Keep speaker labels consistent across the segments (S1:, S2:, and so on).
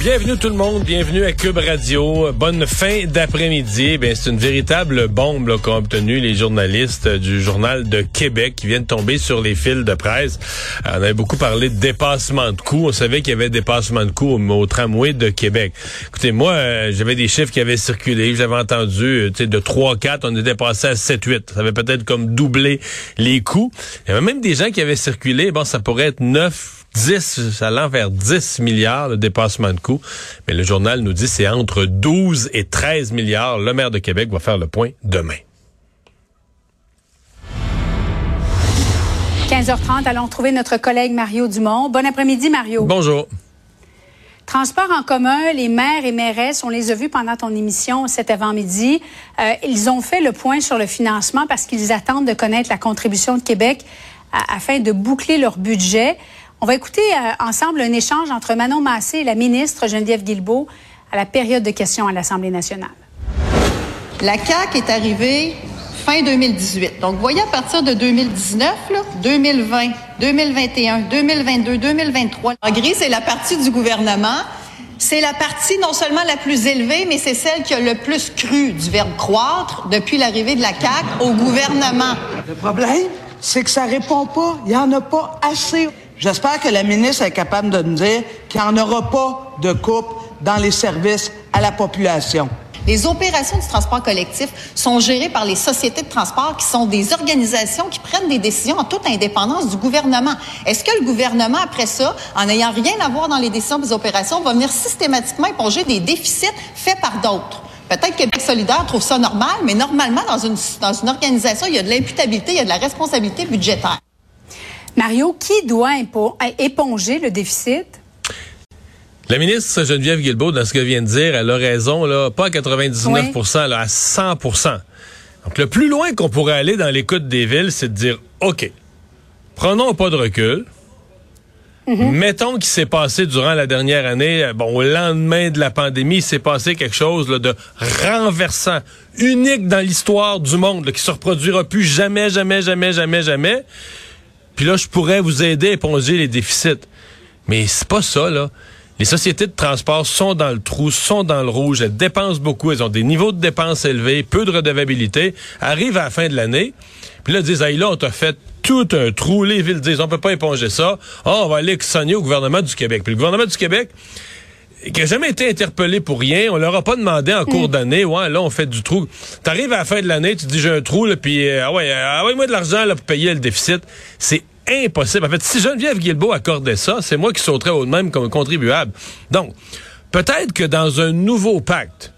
S1: Bienvenue tout le monde, bienvenue à Cube Radio. Bonne fin d'après-midi. Ben c'est une véritable bombe qu'ont obtenu les journalistes du journal de Québec qui viennent tomber sur les fils de presse. Euh, on avait beaucoup parlé de dépassement de coûts. On savait qu'il y avait dépassement de coûts au, tramway de Québec. Écoutez, moi, euh, j'avais des chiffres qui avaient circulé. J'avais entendu, euh, tu sais, de 3-4, on était passé à 7-8. Ça avait peut-être comme doublé les coûts. Il y avait même des gens qui avaient circulé. Bon, ça pourrait être 9 10, ça allant vers 10 milliards de dépassement de coûts. Mais le journal nous dit c'est entre 12 et 13 milliards. Le maire de Québec va faire le point demain.
S2: 15h30, allons trouver notre collègue Mario Dumont. Bon après-midi, Mario.
S1: Bonjour.
S2: Transport en commun, les maires et mairesses, on les a vus pendant ton émission cet avant-midi. Euh, ils ont fait le point sur le financement parce qu'ils attendent de connaître la contribution de Québec afin de boucler leur budget. On va écouter euh, ensemble un échange entre Manon Massé et la ministre Geneviève Guilbeault à la période de questions à l'Assemblée nationale.
S3: La CAQ est arrivée fin 2018. Donc, vous voyez, à partir de 2019, 2020, 2021, 2022, 2023, en gris, c'est la partie du gouvernement. C'est la partie non seulement la plus élevée, mais c'est celle qui a le plus cru du verbe croître depuis l'arrivée de la CAQ au gouvernement.
S4: Le problème, c'est que ça répond pas. Il n'y en a pas assez. J'espère que la ministre est capable de nous dire qu'il n'y en aura pas de coupe dans les services à la population.
S3: Les opérations du transport collectif sont gérées par les sociétés de transport qui sont des organisations qui prennent des décisions en toute indépendance du gouvernement. Est-ce que le gouvernement, après ça, en n'ayant rien à voir dans les décisions des opérations, va venir systématiquement éponger des déficits faits par d'autres? Peut-être que Québec solidaire trouve ça normal, mais normalement, dans une, dans une organisation, il y a de l'imputabilité, il y a de la responsabilité budgétaire.
S2: Mario, qui doit éponger le déficit?
S1: La ministre Geneviève Guilbeault, dans ce qu'elle vient de dire, elle a raison, là, pas à 99 là, à 100% Donc, le plus loin qu'on pourrait aller dans l'écoute des villes, c'est de dire, OK, prenons pas de recul. Mhm. Mettons qu'il s'est passé durant la dernière année, bon, au lendemain de la pandémie, il s'est passé quelque chose de renversant, unique dans l'histoire du monde, qui se reproduira plus jamais, jamais, jamais, jamais, jamais. Puis là, je pourrais vous aider à éponger les déficits. Mais c'est pas ça, là. Les sociétés de transport sont dans le trou, sont dans le rouge, elles dépensent beaucoup, elles ont des niveaux de dépenses élevés, peu de redevabilité, arrivent à la fin de l'année, puis là, ils disent, hey, là, on t'a fait tout un trou, les villes disent, on peut pas éponger ça, oh, on va aller sonner au gouvernement du Québec. Puis le gouvernement du Québec, qui n'a jamais été interpellé pour rien. On leur a pas demandé en cours mm. d'année, ouais, là, on fait du trou. T'arrives à la fin de l'année, tu dis, j'ai un trou, là, puis, euh, ah ouais, ah ouais, moi de l'argent, là, pour payer le déficit. C'est impossible. En fait, si Geneviève Guilbeault accordait ça, c'est moi qui sauterais au même comme contribuable. Donc, peut-être que dans un nouveau pacte,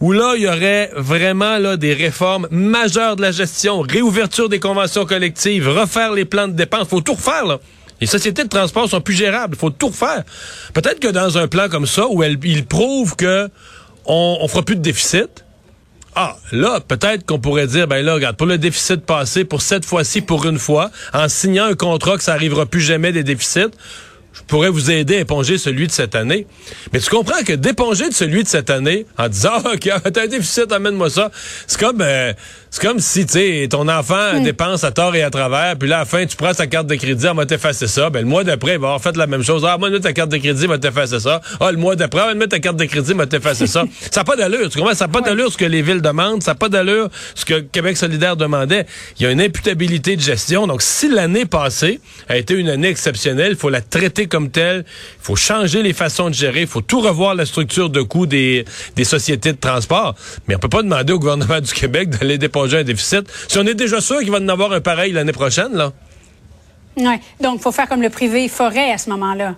S1: où là, il y aurait vraiment là, des réformes majeures de la gestion, réouverture des conventions collectives, refaire les plans de dépenses, faut tout refaire. Les sociétés de transport sont plus gérables. Faut tout refaire. Peut-être que dans un plan comme ça, où elle, il prouve que on, on fera plus de déficit, ah, là, peut-être qu'on pourrait dire, ben là, regarde, pour le déficit passé, pour cette fois-ci, pour une fois, en signant un contrat que ça arrivera plus jamais des déficits, je pourrais vous aider à éponger celui de cette année. Mais tu comprends que d'éponger celui de cette année, en disant, ah, OK, t'as un déficit, amène-moi ça, c'est comme, euh, c'est comme si, tu sais, ton enfant hmm. dépense à tort et à travers, puis là, à la fin, tu prends sa carte de crédit, elle va t'effacer ça. Ben, le mois d'après, il va avoir fait la même chose. Ah, moi, ta carte de crédit, va t'effacer ça. Ah, le mois d'après, va mettre ta carte de crédit, va t'effacer ça. ça n'a pas d'allure. Tu comprends? Ça n'a pas d'allure ce que les villes demandent. Ça n'a pas d'allure ce que Québec solidaire demandait. Il y a une imputabilité de gestion. Donc, si l'année passée a été une année exceptionnelle, il faut la traiter comme telle. Il faut changer les façons de gérer. Il faut tout revoir la structure de coûts des, des sociétés de transport. Mais on peut pas demander au gouvernement du Québec d'aller dépenser un déficit. Si on est déjà sûr qu'il va en avoir un pareil l'année prochaine, là.
S2: Oui. Donc, il faut faire comme le privé forêt à ce moment-là.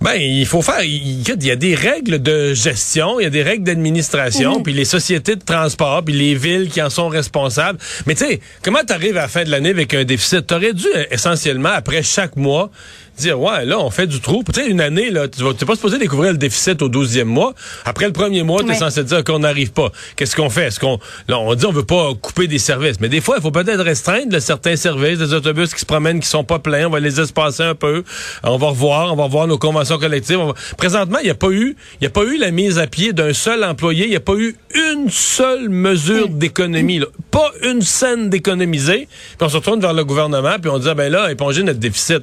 S1: Ben, il faut faire. Il, y a des règles de gestion, il y a des règles d'administration, mhm. puis les sociétés de transport, puis les villes qui en sont responsables. Mais tu sais, comment tu arrives à la fin de l'année avec un déficit? Tu aurais dû essentiellement, après chaque mois, dire ouais là on fait du trou. Tu sais une année là, tu n'es pas supposé découvrir le déficit au 12e mois. Après le premier mois, tu es censé dire qu'on n'arrive pas. Qu'est-ce qu'on fait? Est-ce qu'on là on dit on veut pas couper des services, mais des fois il faut peut-être restreindre certains services, des autobus qui se promènent qui sont pas pleins, on va les espacer un peu. On va revoir, on va voir nos conventions collectives. Présentement, il n'y a pas eu il y a pas eu la mise à pied d'un seul employé, il n'y a pas eu une seule mesure d'économie, pas une scène d'économiser. Puis on se retourne vers le gouvernement puis on dit ah, ben là éponger notre déficit.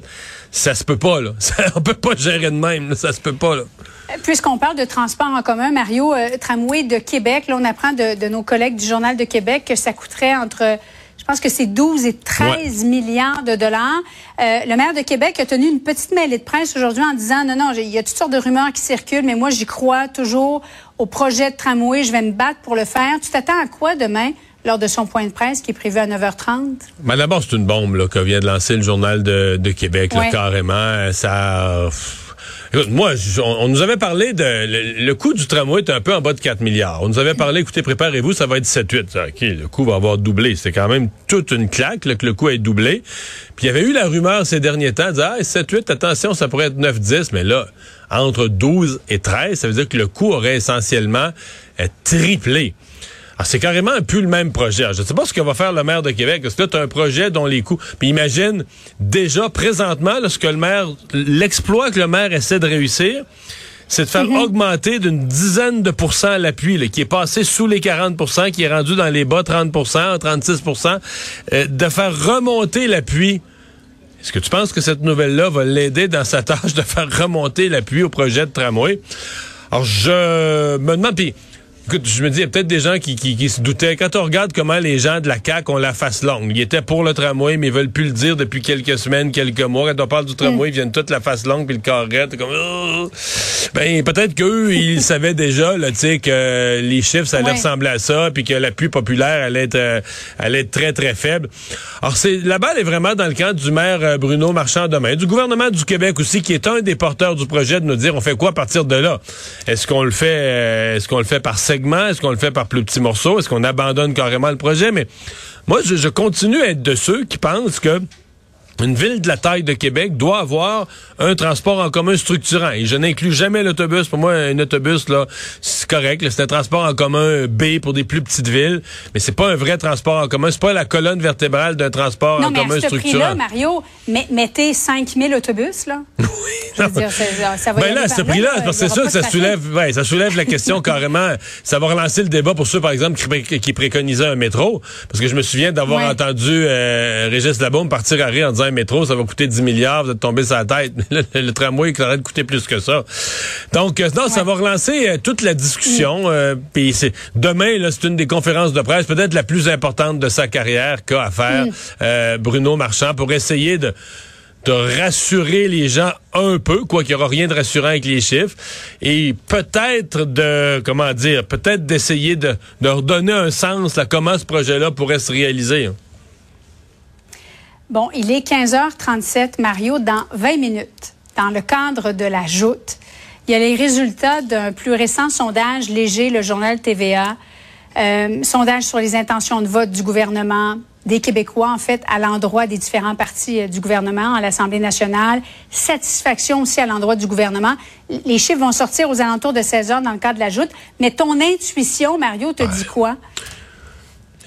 S1: Ça se peut pas, là. on peut pas gérer de même, ça se peut pas, là.
S2: Puisqu'on parle de transport en commun, Mario, euh, Tramway de Québec, là, on apprend de, nos collègues du Journal de Québec que ça coûterait entre je pense que c'est 12 et 13 milliards de dollars. Euh, le maire de Québec a tenu une petite mêlée de presse aujourd'hui en disant non, non, il y a toutes sortes de rumeurs qui circulent, mais moi, j'y crois toujours au projet de tramway. Je vais me battre pour le faire. Tu t'attends à quoi demain? Lors de son point de presse qui est prévu à 9h30?
S1: Mais d'abord, c'est une bombe là, que vient de lancer le Journal de, Québec, carrément. Ça... Écoute, moi, on, nous avait parlé de... Le, coût du tramway est un peu en bas de 4 milliards. On nous avait parlé, écoutez, préparez-vous, ça va être 7-8. OK, le coût va avoir doublé. C'est quand même toute une claque que le coût ait doublé. Puis il y avait eu la rumeur ces derniers temps, de ah, 7-8, attention, ça pourrait être 9-10. Mais là, entre 12 et 13, ça veut dire que le coût aurait essentiellement euh, triplé. Ah, c'est carrément plus le même projet. je ne sais pas ce que va faire le maire de Québec. Parce que là, tu as un projet dont les coûts. Puis imagine, déjà, présentement, là, ce que le maire. L'exploit que le maire essaie de réussir, c'est de faire mhm. augmenter d'une dizaine de pourcents l'appui, qui est passé sous les 40% qui est rendu dans les bas 30% 36% euh, de faire remonter l'appui. Est-ce que tu penses que cette nouvelle-là va l'aider dans sa tâche de faire remonter l'appui au projet de tramway? Alors, je me demande, puis Écoute, je me dis, il y a peut-être des gens qui, qui, se doutaient. Quand on regarde comment les gens de la CAQ ont la face longue, ils étaient pour le tramway, mais ils veulent plus le dire depuis quelques semaines, quelques mois. Quand on parle du tramway, ils viennent toute la face longue puis le carrette. comme... Oh! Ben, peut-être qu'eux, ils savaient déjà, là, tu sais, que les chiffres, ça allait ressembler à ça, puis que l'appui populaire allait être, euh, allait être très, très faible. Alors, c'est la balle est vraiment dans le camp du maire euh, Bruno Marchand demain, du gouvernement du Québec aussi, qui est un des porteurs du projet de nous dire, on fait quoi à partir de là? Est-ce qu'on le fait, euh, est-ce qu'on le fait par est-ce qu'on le fait par plus petits morceaux? Est-ce qu'on abandonne carrément le projet? Mais moi, je, continue à être de ceux qui pensent que une ville de la taille de Québec doit avoir un transport en commun structurant. Et je n'inclus jamais l'autobus. Pour moi, un autobus, là, c'est correct. C'est un transport en commun B pour des plus petites villes. Mais c'est pas un vrai transport en commun. C'est pas la colonne vertébrale d'un transport en commun structurant. Là,
S2: Mario, mettez 5000 autobus, là.
S1: Oui. ça, va ben là, ce prix-là, c'est sûr que ça soulève, ouais, ça soulève la question carrément. Ça va relancer le débat pour ceux, par exemple, qui, qui préconisaient un métro. Parce que je me souviens d'avoir entendu euh, Régis Labaume partir à rire en disant un métro, ça va coûter 10 milliards, vous êtes tombé sur la tête. le, tramway, il aurait coûter plus que ça. Donc, euh, non, ça va relancer euh, toute la discussion. Mm. Euh, puis c'est demain, là, c'est une des conférences de presse, peut-être la plus importante de sa carrière qu'a à faire mm. Bruno Marchand pour essayer de de rassurer les gens un peu, quoi qu'il n'y aura rien de rassurant avec les chiffres, et peut-être de, comment dire, peut-être d'essayer de, de redonner un sens à comment ce projet-là pourrait se réaliser.
S2: Bon, il est 15h37, Mario, dans 20 minutes, dans le cadre de la joute. Il y a les résultats d'un plus récent sondage léger, le journal TVA, euh, sondage sur les intentions de vote du gouvernement, des Québécois, en fait, à l'endroit des différents partis euh, du gouvernement, à l'Assemblée nationale. Satisfaction aussi à l'endroit du gouvernement. Les chiffres vont sortir aux alentours de 16 heures dans le cadre de la joute. Mais ton intuition, Mario, te dit quoi?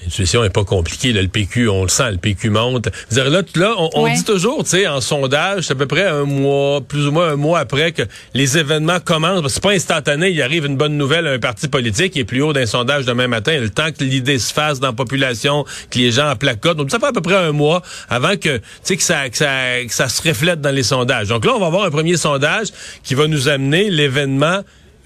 S1: Situation est pas compliquée. le PQ, on le sent, le PQ monte. Là, là, on, dit toujours, tu sais, en sondage, c'est à peu près un mois, plus ou moins un mois après que les événements commencent. C'est pas instantané. Il arrive une bonne nouvelle à un parti politique qui est plus haut d'un sondage demain matin. Le temps que l'idée se fasse dans la population, que les gens en placotent. Donc, ça fait à peu près un mois avant que, tu sais, que ça, que ça, que ça se reflète dans les sondages. Donc là, on va avoir un premier sondage qui va nous amener l'événement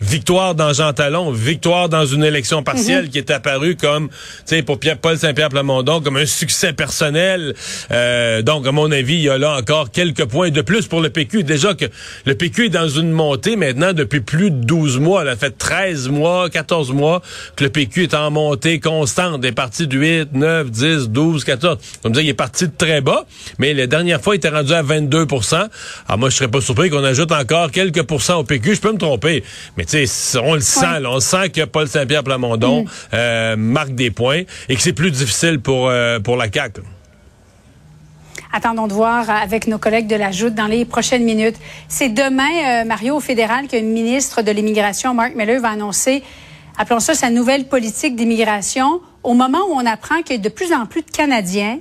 S1: victoire dans Jean Talon, victoire dans une élection partielle mhm. qui est apparue comme, tu sais, pour Pierre, Paul Saint-Pierre Plamondon, comme un succès personnel. Euh, donc, à mon avis, il y a là encore quelques points de plus pour le PQ. Déjà que le PQ est dans une montée maintenant depuis plus de 12 mois. Elle a fait 13 mois, 14 mois que le PQ est en montée constante. Des parties de 8, 9, 10, 12, 14. Comme dire, il est parti de très bas, mais la dernière fois, il était rendu à 22% Alors moi, je serais pas surpris qu'on ajoute encore quelques pourcents au PQ. Je peux me tromper, mais on le sent. Là, on sent que Paul Saint-Pierre Plamondon mm. euh, marque des points et que c'est plus difficile pour, euh, pour la CAQ.
S2: Attendons de voir avec nos collègues de la Joute dans les prochaines minutes. C'est demain, euh, Mario, au fédéral, que le ministre de l'Immigration, Mark Miller, va annoncer, appelons ça sa nouvelle politique d'immigration, au moment où on apprend qu'il y a de plus en plus de Canadiens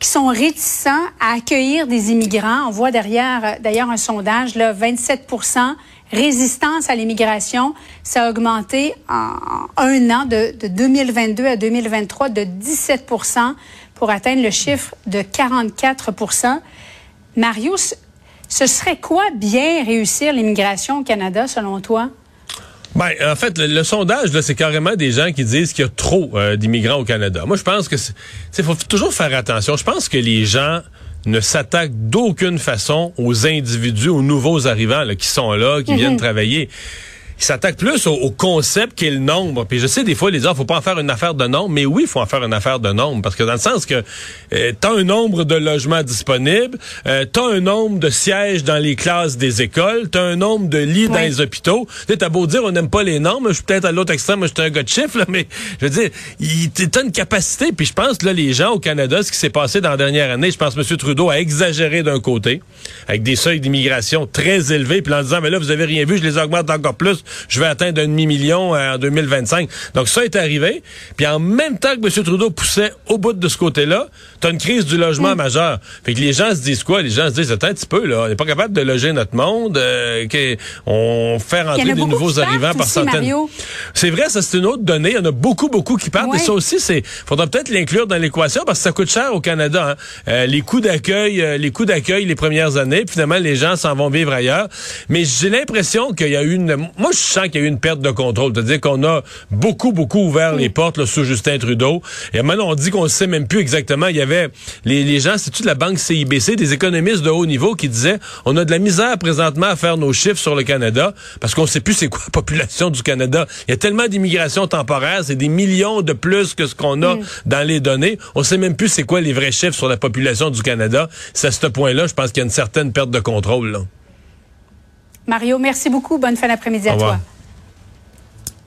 S2: qui sont réticents à accueillir des immigrants. On voit derrière, d'ailleurs, un sondage, là, 27 résistance à l'immigration. Ça a augmenté en un an de, de 2022 à 2023 de 17% pour atteindre le chiffre de 44% Mario, ce serait quoi bien réussir l'immigration au Canada, selon toi?
S1: Ben, en fait, le, sondage, c'est carrément des gens qui disent qu'il y a trop euh, d'immigrants au Canada. Moi, je pense que c'est faut toujours faire attention. Je pense que les gens ne s'attaquent d'aucune façon aux individus, aux nouveaux arrivants qui sont là, qui viennent mhm. travailler il s'attaque plus au, concept qu'est le nombre. Puis je sais, des fois, les gens, faut pas en faire une affaire de nombre, mais oui, il faut en faire une affaire de nombre. Parce que dans le sens que euh, t'as un nombre de logements disponibles, euh, t'as un nombre de sièges dans les classes des écoles, t'as un nombre de lits dans les hôpitaux. Tu t'as beau dire, on n'aime pas les normes, je suis peut-être à l'autre extrême, moi, je suis un gars de chiffres, là, mais je veux dire, t'as une capacité. Puis je pense, là, les gens au Canada, ce qui s'est passé dans la dernière année, je pense que M. Trudeau a exagéré d'un côté, avec des seuils d'immigration très élevés, puis en disant, mais là, vous avez rien vu, je les augmente encore plus je vais atteindre un demi-million euh, en 2025. Donc ça est arrivé. Puis en même temps que M. Trudeau poussait au bout de ce côté-là, tu as une crise du logement mm. majeur. Fait que les gens se disent quoi? Les gens se disent, attends un petit peu, là, on n'est pas capable de loger notre monde. Euh, on fait rentrer des nouveaux arrivants par centaines. C'est vrai, ça c'est une autre donnée. Il y en a beaucoup, beaucoup qui partent. Et ça aussi, c'est faudra peut-être l'inclure dans l'équation parce que ça coûte cher au Canada. Hein. Euh, les coûts d'accueil, euh, les coûts d'accueil les premières années, puis finalement les gens s'en vont vivre ailleurs. Mais j'ai l'impression qu'il y a eu une. Moi, je sens qu'il y a eu une perte de contrôle. C'est-à-dire qu'on a beaucoup, beaucoup ouvert les portes là, sous Justin Trudeau. Et maintenant, on dit qu'on ne sait même plus exactement. Il y avait les, les gens, c'est-tu de la banque CIBC, des économistes de haut niveau qui disaient on a de la misère présentement à faire nos chiffres sur le Canada parce qu'on ne sait plus c'est quoi la population du Canada. Il y a tellement d'immigration temporaire, c'est des millions de plus que ce qu'on a dans les données. On sait même plus c'est quoi les vrais chiffres sur la population du Canada. C'est à ce point-là, je pense qu'il y a une certaine perte de contrôle.
S2: Mario, merci beaucoup. Bonne fin d'après-midi à toi.